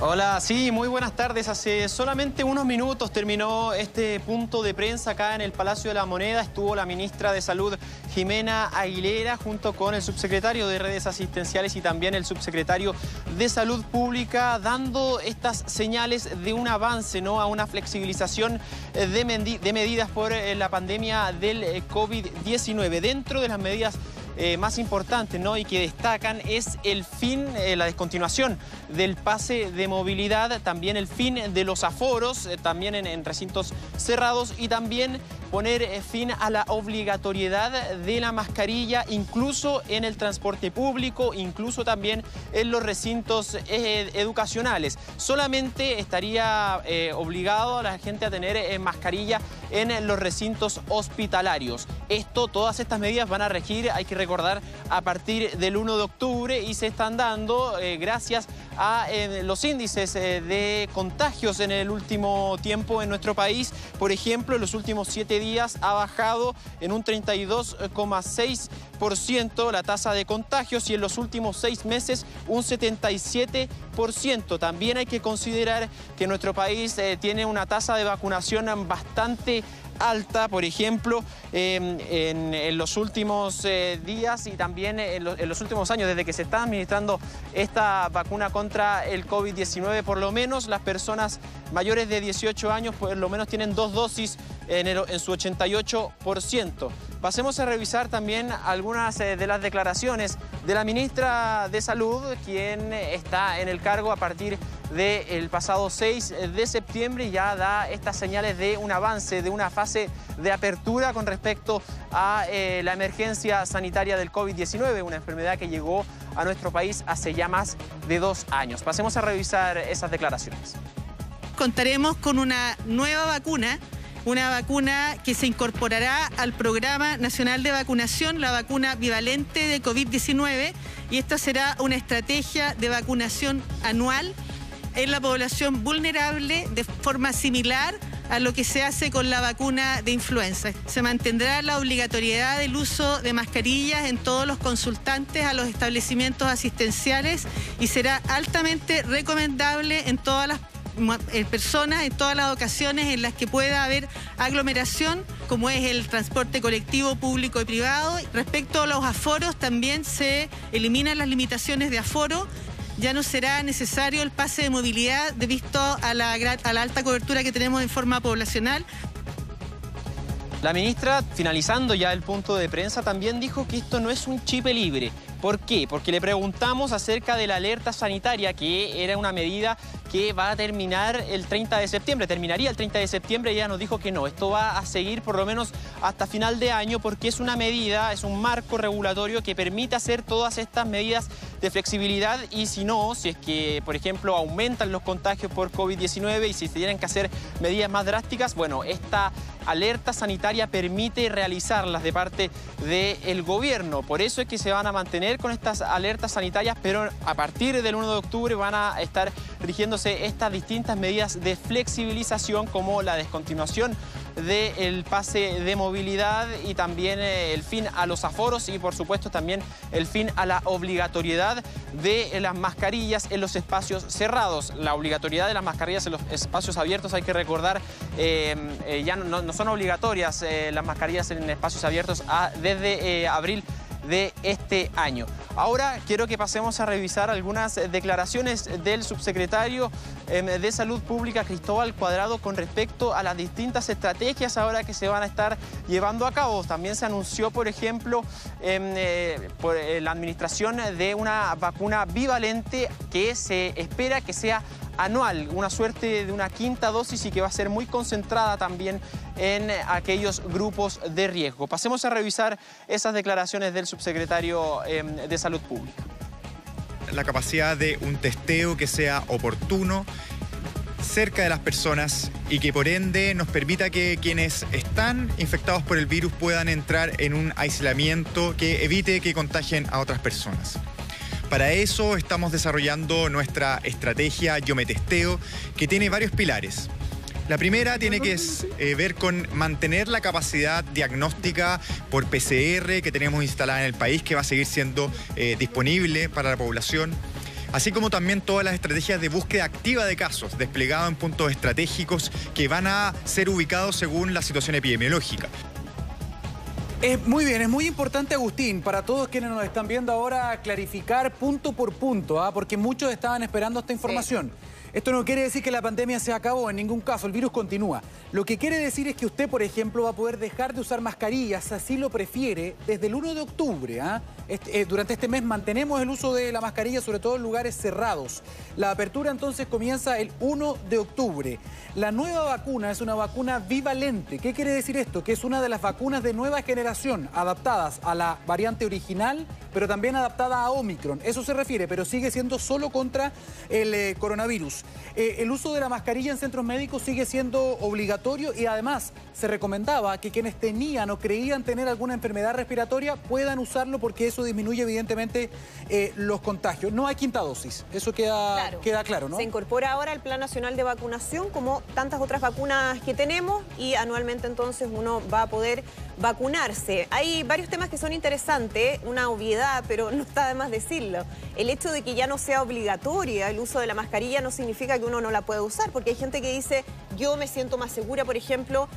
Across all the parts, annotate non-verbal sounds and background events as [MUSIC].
Hola, sí, muy buenas tardes. Hace solamente unos minutos terminó este punto de prensa acá en el Palacio de la Moneda. Estuvo la ministra de Salud, Jimena Aguilera, junto con el subsecretario de Redes Asistenciales y también el subsecretario de Salud Pública, dando estas señales de un avance, ¿no? A una flexibilización de, de medidas por eh, la pandemia del eh, COVID-19. Dentro de las medidas eh, más importantes ¿no? y que destacan es el fin, eh, la descontinuación del pase de movilidad, también el fin de los aforos, eh, también en, recintos cerrados y también poner fin a la obligatoriedad de la mascarilla, incluso en el transporte público, incluso también en los recintos educacionales. Solamente estaría obligado a la gente a tener mascarilla en los recintos hospitalarios. Esto, todas estas medidas van a regir, hay que recordar, a partir del 1 de octubre y se están dando eh, gracias a eh, los índices eh, de contagios en el último tiempo en nuestro país. Por ejemplo, en los últimos siete días ha bajado en un 32,6% la tasa de contagios y en los últimos seis meses un 77%. También hay que considerar que nuestro país tiene una tasa de vacunación bastante alta, por ejemplo, em, en, los últimos eh, días y también en, los últimos años, desde que se está administrando esta vacuna contra el COVID-19, por lo menos las personas mayores de 18 años por lo menos tienen dos dosis en, en su 88%. Pasemos a revisar también algunas eh, de las declaraciones de la ministra de Salud, quien está en el cargo a partir del pasado 6 de septiembre ya da estas señales de un avance, de una fase de apertura con respecto a eh, la emergencia sanitaria del COVID-19, una enfermedad que llegó a nuestro país hace ya más de dos años. Pasemos a revisar esas declaraciones. Contaremos con una nueva vacuna una vacuna que se incorporará al Programa Nacional de Vacunación, la vacuna bivalente de COVID-19, y esta será una estrategia de vacunación anual en la población vulnerable de forma similar a lo que se hace con la vacuna de influenza. Se mantendrá la obligatoriedad del uso de mascarillas en todos los consultantes a los establecimientos asistenciales y será altamente recomendable en todas las eh, personas en todas las ocasiones en las que pueda haber aglomeración, como es el transporte colectivo público y privado. Respecto a los aforos, también se eliminan las limitaciones de aforo. Ya no será necesario el pase de movilidad debido a la, a la alta cobertura que tenemos en forma poblacional. La ministra, finalizando ya el punto de prensa, también dijo que esto no es un chip libre. ¿Por qué? Porque le preguntamos acerca de la alerta sanitaria, que era una medida que va a terminar el 30 de septiembre, terminaría el 30 de septiembre, ella nos dijo que no, esto va a seguir por lo menos hasta final de año porque es una medida, es un marco regulatorio que permite hacer todas estas medidas de flexibilidad y si no, si es que, por ejemplo, aumentan los contagios por COVID-19 y si se tienen que hacer medidas más drásticas, bueno, esta alerta sanitaria permite realizarlas de parte del gobierno. Por eso es que se van a mantener con estas alertas sanitarias, pero a partir del 1 de octubre van a estar estas distintas medidas de flexibilización como la descontinuación del pase de movilidad y también eh, el fin a los aforos y por supuesto también el fin a la obligatoriedad de las mascarillas en los espacios cerrados. La obligatoriedad de las mascarillas en los espacios abiertos, hay que recordar, eh, eh, ya no, son obligatorias las mascarillas en espacios abiertos desde abril de este año. Ahora quiero que pasemos a revisar algunas declaraciones del subsecretario em, de Salud Pública Cristóbal Cuadrado con respecto a las distintas estrategias ahora que se van a estar llevando a cabo. También se anunció, por ejemplo, em, eh, por eh, la administración de una vacuna bivalente que se espera que sea anual, una suerte de una quinta dosis y que va a ser muy concentrada también en aquellos grupos de riesgo. Pasemos a revisar esas declaraciones del subsecretario em, de Salud Pública. La capacidad de un testeo que sea oportuno, cerca de las personas y que por ende nos permita que quienes están infectados por el virus puedan entrar en un aislamiento que evite que contagien a otras personas. Para eso estamos desarrollando nuestra estrategia Yo Me Testeo, que tiene varios pilares. La primera tiene que eh, ver con mantener la capacidad diagnóstica por PCR que tenemos instalada en el país, que va a seguir siendo eh, disponible para la población así como también todas las estrategias de búsqueda activa de casos desplegados en puntos estratégicos que van a ser ubicados según la situación epidemiológica. Es muy bien, es muy importante, Agustín, para todos quienes nos están viendo ahora, clarificar punto por punto, ¿ah? porque muchos estaban esperando esta información. Esto no quiere decir que la pandemia se acabó, en ningún caso, el virus continúa. Lo que quiere decir es que usted, por ejemplo, va a poder dejar de usar mascarillas, así lo prefiere, desde el 1 de octubre. ¿ah? Este, eh, durante este mes mantenemos el uso de la mascarilla, sobre todo en lugares cerrados. La apertura entonces comienza el 1 de octubre. La nueva vacuna es una vacuna bivalente. ¿Qué quiere decir esto? Que es una de las vacunas de nueva generación, adaptadas a la variante original, pero también adaptada a Omicron. Eso se refiere, pero sigue siendo solo contra el eh, coronavirus. Eh, el uso de la mascarilla en centros médicos sigue siendo obligatorio y además se recomendaba que quienes tenían o creían tener alguna enfermedad respiratoria puedan usarlo porque eso disminuye evidentemente eh, los contagios. No hay quinta dosis, eso queda claro. queda claro, ¿no? Se incorpora ahora al Plan Nacional de Vacunación como tantas otras vacunas que tenemos y anualmente entonces uno va a poder vacunarse. Hay varios temas que son interesantes, una obviedad, pero [LAUGHS] no está de más decirlo. El hecho de que ya no sea obligatoria el uso de la mascarilla no significa que uno no la pueda usar, porque hay gente que dice, yo me siento más segura, por ejemplo,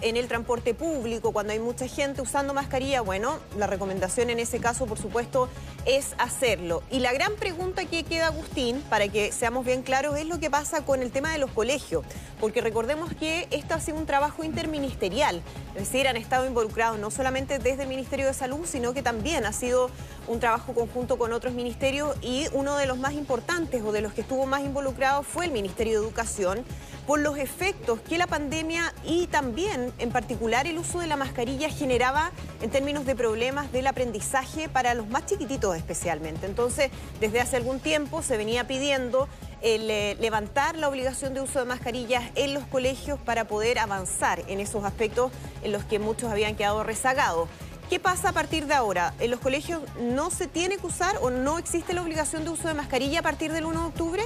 en el transporte público, cuando hay mucha gente usando mascarilla, bueno, la recomendación en ese caso, por supuesto, es hacerlo. Y la gran pregunta que queda, Agustín, para que seamos bien claros, es lo que pasa con el tema de los colegios, porque recordemos que esto ha sido un trabajo interministerial, es decir, han estado involucrados no solamente desde el Ministerio de Salud, sino que también ha sido un trabajo conjunto con otros ministerios y uno de los más importantes o de los que estuvo más involucrado fue el Ministerio de Educación por los efectos que la pandemia y también en particular el uso de la mascarilla generaba en términos de problemas del aprendizaje para los más chiquititos especialmente. Entonces, desde hace algún tiempo se venía pidiendo eh, levantar la obligación de uso de mascarillas en los colegios para poder avanzar en esos aspectos en los que muchos habían quedado rezagados. ¿Qué pasa a partir de ahora? ¿En los colegios no se tiene que usar o no existe la obligación de uso de mascarilla a partir del 1 de octubre?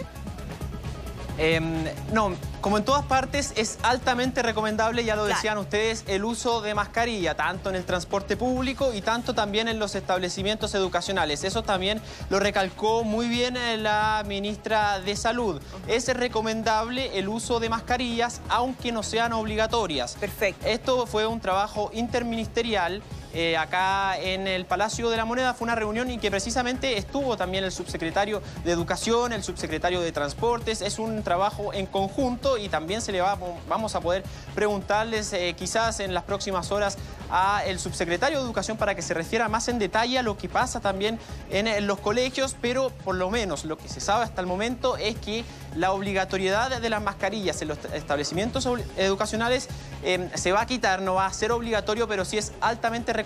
Em, no, como en todas partes, es altamente recomendable, ya lo decían ustedes, el uso de mascarilla, tanto en el transporte público y tanto también en los establecimientos educacionales. Eso también lo recalcó muy bien eh, la ministra de Salud. Es recomendable el uso de mascarillas, aunque no sean obligatorias. Perfecto. Esto fue un trabajo interministerial eh, acá en el Palacio de la Moneda. Fue una reunión en que precisamente estuvo también el subsecretario de Educación, el subsecretario de Transportes. Es un trabajo en conjunto y también se le va, vamos a poder preguntarles eh, quizás en las próximas horas a el subsecretario de Educación para que se refiera más en detalle a lo que pasa también en, los colegios, pero por lo menos lo que se sabe hasta el momento es que la obligatoriedad de las mascarillas en los establecimientos educacionales eh, se va a quitar, no va a ser obligatorio, pero sí es altamente recomendable.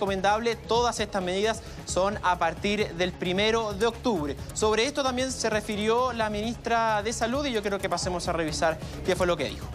Todas estas medidas son a partir del primero de octubre. Sobre esto también se refirió la ministra de Salud y yo creo que pasemos a revisar qué fue lo que dijo.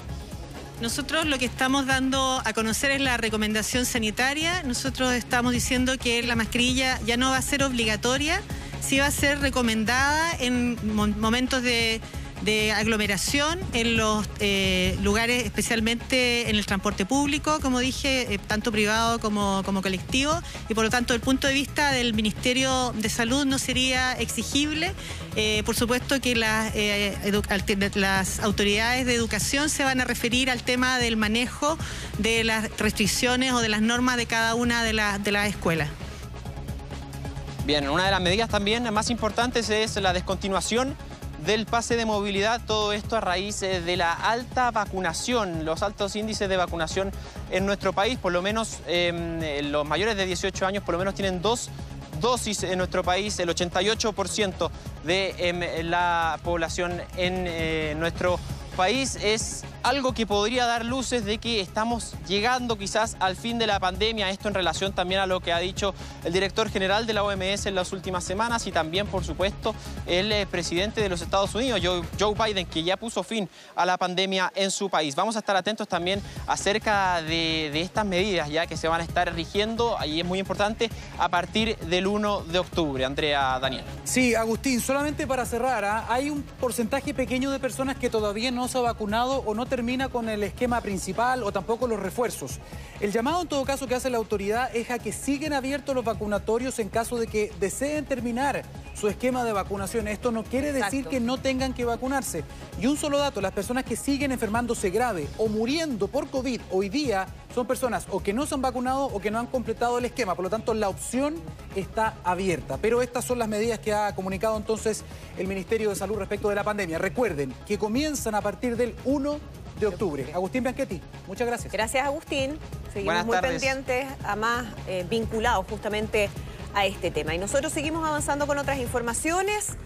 Nosotros lo que estamos dando a conocer es la recomendación sanitaria. Nosotros estamos diciendo que la mascarilla ya no va a ser obligatoria, sí va a ser recomendada en momentos de de aglomeración en los eh, lugares, especialmente en el transporte público, como dije, eh, tanto privado como, como colectivo, y por lo tanto, el punto de vista del Ministerio de Salud no sería exigible. Eh, por supuesto que las, autoridades de educación se van a referir al tema del manejo de las restricciones o de las normas de cada una de, de las escuelas. Bien, una de las medidas también más importantes es la descontinuación del pase de movilidad, todo esto a raíz eh, de la alta vacunación, los altos índices de vacunación en nuestro país, por lo menos em, los mayores de 18 años por lo menos tienen dos dosis en nuestro país, el 88% de em, la población en eh, nuestro país es algo que podría dar luces de que estamos llegando quizás al fin de la pandemia, esto en relación también a lo que ha dicho el director general de la OMS en las últimas semanas y también, por supuesto, el eh, presidente de los Estados Unidos, Joe, Biden, que ya puso fin a la pandemia en su país. Vamos a estar atentos también acerca de, estas medidas ya que se van a estar rigiendo, ahí es muy importante, a partir del 1 de octubre. Andrea Daniel. Sí, Agustín, solamente para cerrar, ¿ah? hay un porcentaje pequeño de personas que todavía no vacunado o no termina con el esquema principal o tampoco los refuerzos. El llamado en todo caso que hace la autoridad es a que siguen abiertos los vacunatorios en caso de que deseen terminar su esquema de vacunación. Esto no quiere decir Exacto. que no tengan que vacunarse. Y un solo dato, las personas que siguen enfermándose grave o muriendo por COVID hoy día son personas o que no se han vacunado o que no han completado el esquema. Por lo tanto, la opción está abierta. Pero estas son las medidas que ha comunicado entonces el Ministerio de Salud respecto de la pandemia. Recuerden que comienzan a partir del 1 de octubre. Agustín Bianchetti, muchas gracias. Gracias, Agustín. Seguimos Buenas muy tardes. pendientes, a más eh, vinculados justamente a este tema. Y nosotros seguimos avanzando con otras informaciones.